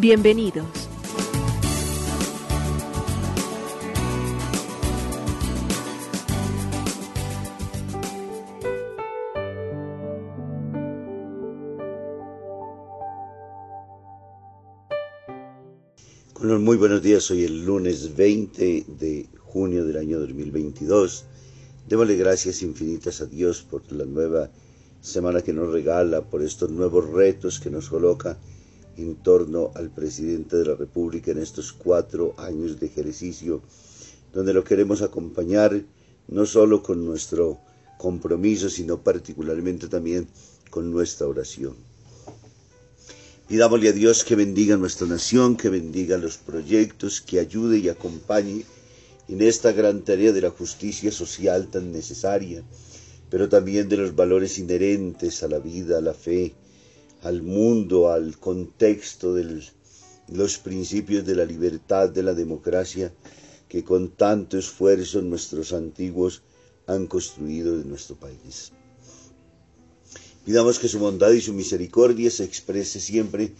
Bienvenidos. Muy buenos días, hoy el lunes 20 de junio del año 2022. Démosle gracias infinitas a Dios por la nueva semana que nos regala, por estos nuevos retos que nos coloca en torno al presidente de la República en estos cuatro años de ejercicio, donde lo queremos acompañar no solo con nuestro compromiso, sino particularmente también con nuestra oración. Pidámosle a Dios que bendiga nuestra nación, que bendiga los proyectos, que ayude y acompañe en esta gran tarea de la justicia social tan necesaria, pero también de los valores inherentes a la vida, a la fe, al mundo, al contexto de los principios de la libertad, de la democracia, que con tanto esfuerzo nuestros antiguos han construido en nuestro país. Pidamos que su bondad y su misericordia se exprese siempre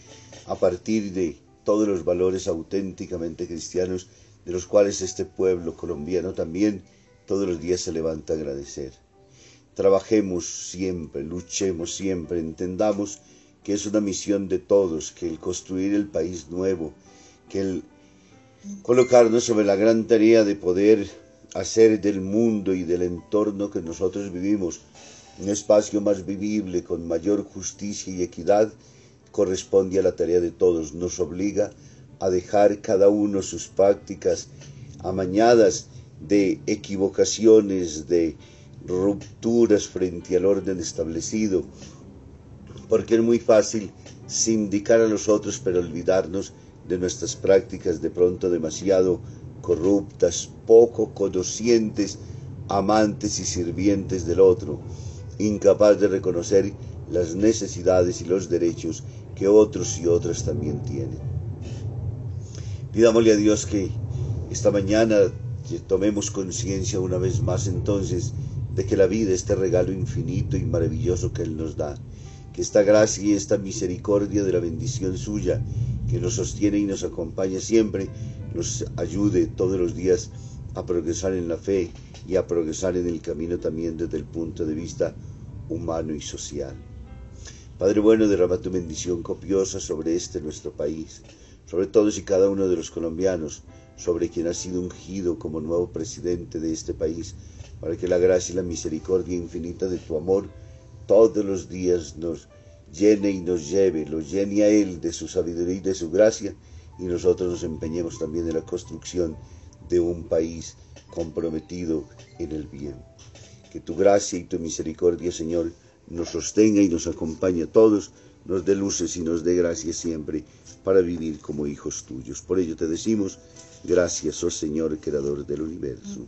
a partir de todos los valores auténticamente cristianos de los cuales este pueblo colombiano también todos los días se levanta a agradecer. Trabajemos siempre, luchemos siempre, entendamos que es una misión de todos, que el construir el país nuevo, que el colocarnos sobre la gran tarea de poder hacer del mundo y del entorno que nosotros vivimos un espacio más vivible, con mayor justicia y equidad, corresponde a la tarea de todos, nos obliga a dejar cada uno sus prácticas amañadas de equivocaciones, de rupturas frente al orden establecido, porque es muy fácil sindicar a los otros pero olvidarnos de nuestras prácticas de pronto demasiado corruptas, poco conocientes, amantes y sirvientes del otro incapaz de reconocer las necesidades y los derechos que otros y otras también tienen. Pidámosle a Dios que esta mañana tomemos conciencia una vez más entonces de que la vida es este regalo infinito y maravilloso que Él nos da, que esta gracia y esta misericordia de la bendición suya que nos sostiene y nos acompaña siempre, nos ayude todos los días a progresar en la fe y a progresar en el camino también desde el punto de vista humano y social. Padre bueno, derrama tu bendición copiosa sobre este nuestro país, sobre todos y cada uno de los colombianos, sobre quien ha sido ungido como nuevo presidente de este país, para que la gracia y la misericordia infinita de tu amor todos los días nos llene y nos lleve, lo llene a Él de su sabiduría y de su gracia, y nosotros nos empeñemos también en la construcción de un país comprometido en el bien. Que tu gracia y tu misericordia, Señor, nos sostenga y nos acompañe a todos, nos dé luces y nos dé gracia siempre para vivir como hijos tuyos. Por ello te decimos, gracias, oh Señor, Creador del universo.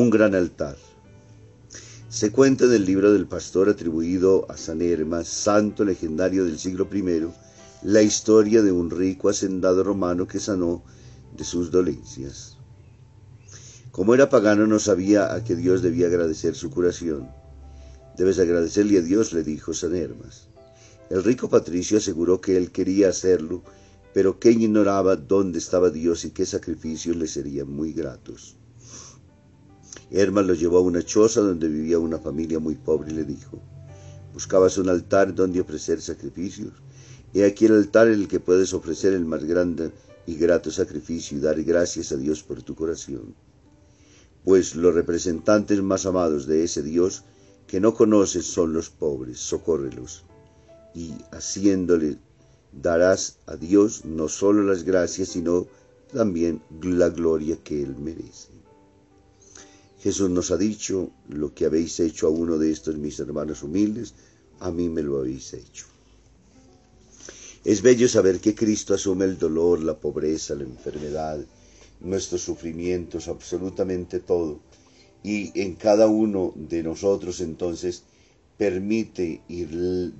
Un gran altar. Se cuenta en el libro del pastor atribuido a San Hermas, santo legendario del siglo I, la historia de un rico hacendado romano que sanó de sus dolencias. Como era pagano no sabía a qué Dios debía agradecer su curación. Debes agradecerle a Dios, le dijo San Hermas. El rico patricio aseguró que él quería hacerlo, pero que ignoraba dónde estaba Dios y qué sacrificios le serían muy gratos. Hermas lo llevó a una choza donde vivía una familia muy pobre y le dijo, ¿buscabas un altar donde ofrecer sacrificios? He aquí el altar en el que puedes ofrecer el más grande y grato sacrificio y dar gracias a Dios por tu corazón. Pues los representantes más amados de ese Dios que no conoces son los pobres, socórrelos y haciéndole darás a Dios no solo las gracias, sino también la gloria que Él merece. Jesús nos ha dicho, lo que habéis hecho a uno de estos mis hermanos humildes, a mí me lo habéis hecho. Es bello saber que Cristo asume el dolor, la pobreza, la enfermedad, nuestros sufrimientos, absolutamente todo. Y en cada uno de nosotros entonces permite y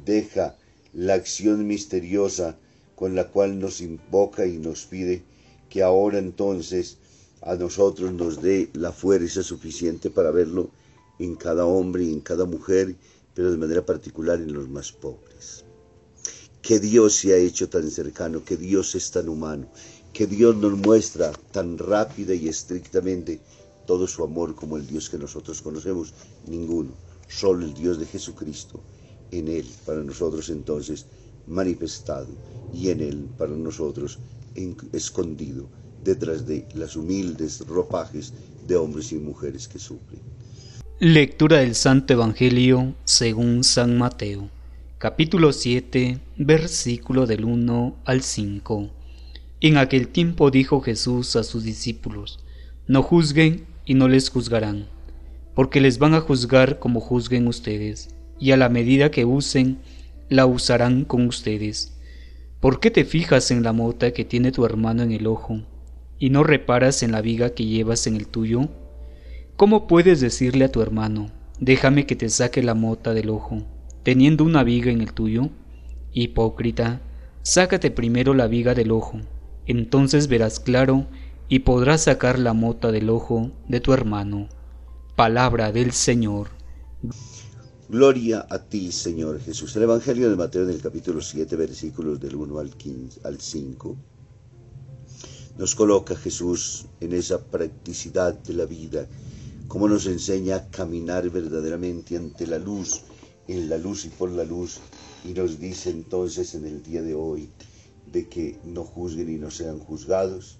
deja la acción misteriosa con la cual nos invoca y nos pide que ahora entonces a nosotros nos dé la fuerza suficiente para verlo en cada hombre y en cada mujer, pero de manera particular en los más pobres. Que Dios se ha hecho tan cercano, que Dios es tan humano, que Dios nos muestra tan rápida y estrictamente todo su amor como el Dios que nosotros conocemos, ninguno, solo el Dios de Jesucristo en Él para nosotros entonces manifestado y en Él para nosotros escondido detrás de las humildes ropajes de hombres y mujeres que sufren. Lectura del Santo Evangelio según San Mateo, capítulo 7, versículo del 1 al 5. En aquel tiempo dijo Jesús a sus discípulos, No juzguen y no les juzgarán, porque les van a juzgar como juzguen ustedes y a la medida que usen, la usarán con ustedes. ¿Por qué te fijas en la mota que tiene tu hermano en el ojo y no reparas en la viga que llevas en el tuyo? ¿Cómo puedes decirle a tu hermano, déjame que te saque la mota del ojo, teniendo una viga en el tuyo? Hipócrita, sácate primero la viga del ojo, entonces verás claro y podrás sacar la mota del ojo de tu hermano. Palabra del Señor. Gloria a ti, Señor Jesús. El Evangelio de Mateo en el capítulo 7, versículos del 1 al, 15, al 5, nos coloca Jesús en esa practicidad de la vida, como nos enseña a caminar verdaderamente ante la luz, en la luz y por la luz, y nos dice entonces en el día de hoy de que no juzguen y no sean juzgados,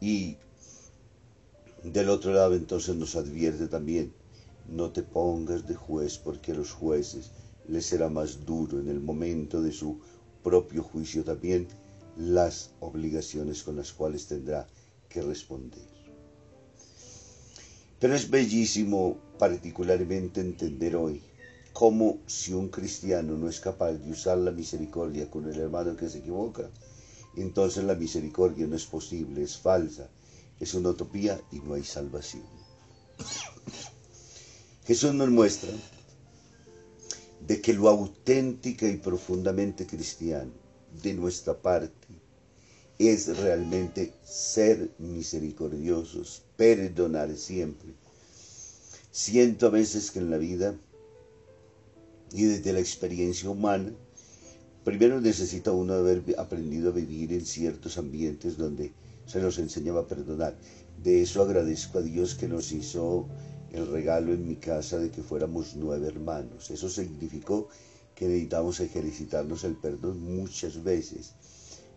y del otro lado entonces nos advierte también no te pongas de juez porque a los jueces les será más duro en el momento de su propio juicio también las obligaciones con las cuales tendrá que responder. Pero es bellísimo particularmente entender hoy cómo si un cristiano no es capaz de usar la misericordia con el hermano que se equivoca, entonces la misericordia no es posible, es falsa, es una utopía y no hay salvación. Jesús nos muestra de que lo auténtica y profundamente cristiano de nuestra parte es realmente ser misericordiosos, perdonar siempre. Siento a veces que en la vida y desde la experiencia humana, primero necesita uno haber aprendido a vivir en ciertos ambientes donde se nos enseñaba a perdonar. De eso agradezco a Dios que nos hizo el regalo en mi casa de que fuéramos nueve hermanos. Eso significó que necesitamos ejercitarnos el perdón muchas veces,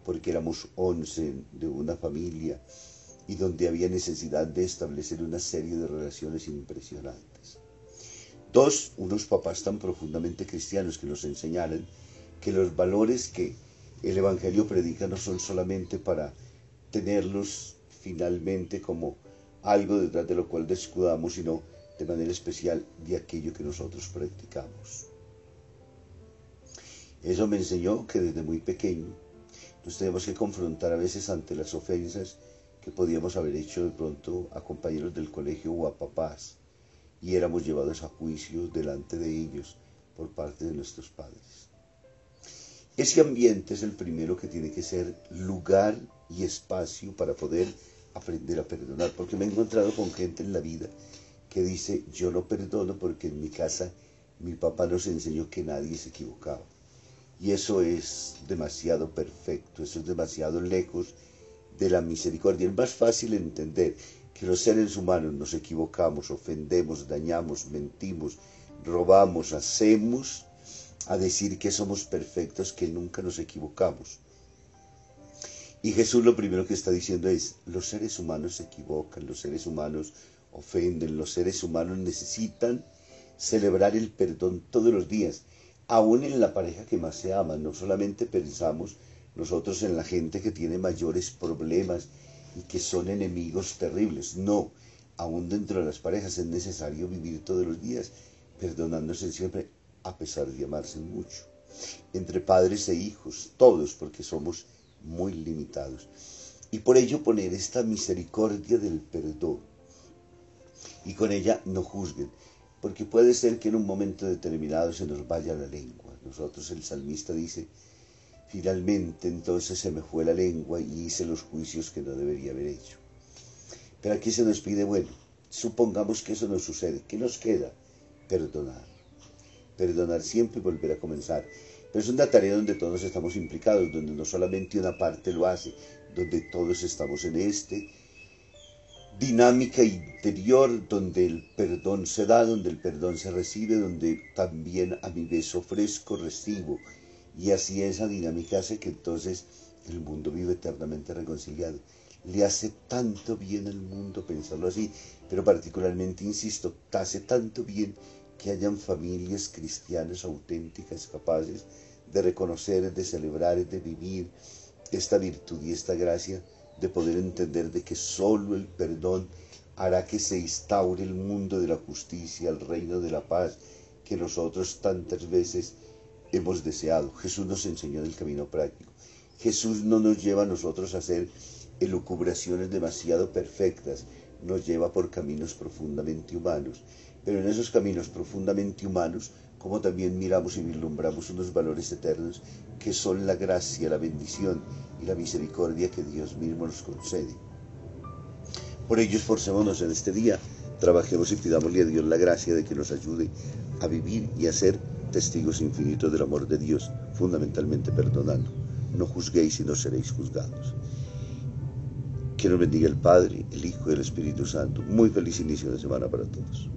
porque éramos once de una familia y donde había necesidad de establecer una serie de relaciones impresionantes. Dos, unos papás tan profundamente cristianos que nos enseñaran que los valores que el Evangelio predica no son solamente para tenerlos finalmente como algo detrás de lo cual descudamos, sino de manera especial de aquello que nosotros practicamos. Eso me enseñó que desde muy pequeño nos tenemos que confrontar a veces ante las ofensas que podíamos haber hecho de pronto a compañeros del colegio o a papás y éramos llevados a juicio delante de ellos por parte de nuestros padres. Ese ambiente es el primero que tiene que ser lugar y espacio para poder aprender a perdonar, porque me he encontrado con gente en la vida que dice, yo no perdono porque en mi casa mi papá nos enseñó que nadie se equivocaba. Y eso es demasiado perfecto, eso es demasiado lejos de la misericordia. Es más fácil entender que los seres humanos nos equivocamos, ofendemos, dañamos, mentimos, robamos, hacemos, a decir que somos perfectos, que nunca nos equivocamos. Y Jesús lo primero que está diciendo es, los seres humanos se equivocan, los seres humanos ofenden, los seres humanos necesitan celebrar el perdón todos los días, aún en la pareja que más se ama. No solamente pensamos nosotros en la gente que tiene mayores problemas y que son enemigos terribles, no, aún dentro de las parejas es necesario vivir todos los días perdonándose siempre a pesar de amarse mucho. Entre padres e hijos, todos, porque somos muy limitados. Y por ello poner esta misericordia del perdón. Y con ella no juzguen, porque puede ser que en un momento determinado se nos vaya la lengua. Nosotros el salmista dice, finalmente entonces se me fue la lengua y hice los juicios que no debería haber hecho. Pero aquí se nos pide, bueno, supongamos que eso no sucede, ¿qué nos queda? Perdonar. Perdonar siempre y volver a comenzar. Pero es una tarea donde todos estamos implicados, donde no solamente una parte lo hace, donde todos estamos en este dinámica interior donde el perdón se da, donde el perdón se recibe, donde también a mi vez ofrezco, recibo. Y así esa dinámica hace que entonces el mundo vive eternamente reconciliado. Le hace tanto bien al mundo pensarlo así, pero particularmente, insisto, hace tanto bien que hayan familias cristianas auténticas, capaces de reconocer, de celebrar, de vivir esta virtud y esta gracia, de poder entender de que solo el perdón hará que se instaure el mundo de la justicia, el reino de la paz, que nosotros tantas veces hemos deseado. Jesús nos enseñó el camino práctico. Jesús no nos lleva a nosotros a hacer elucubraciones demasiado perfectas, nos lleva por caminos profundamente humanos pero en esos caminos profundamente humanos, como también miramos y vislumbramos unos valores eternos que son la gracia, la bendición y la misericordia que Dios mismo nos concede. Por ello esforcémonos en este día, trabajemos y pidámosle a Dios la gracia de que nos ayude a vivir y a ser testigos infinitos del amor de Dios, fundamentalmente perdonando. No juzguéis y no seréis juzgados. Que nos bendiga el Padre, el Hijo y el Espíritu Santo. Muy feliz inicio de semana para todos.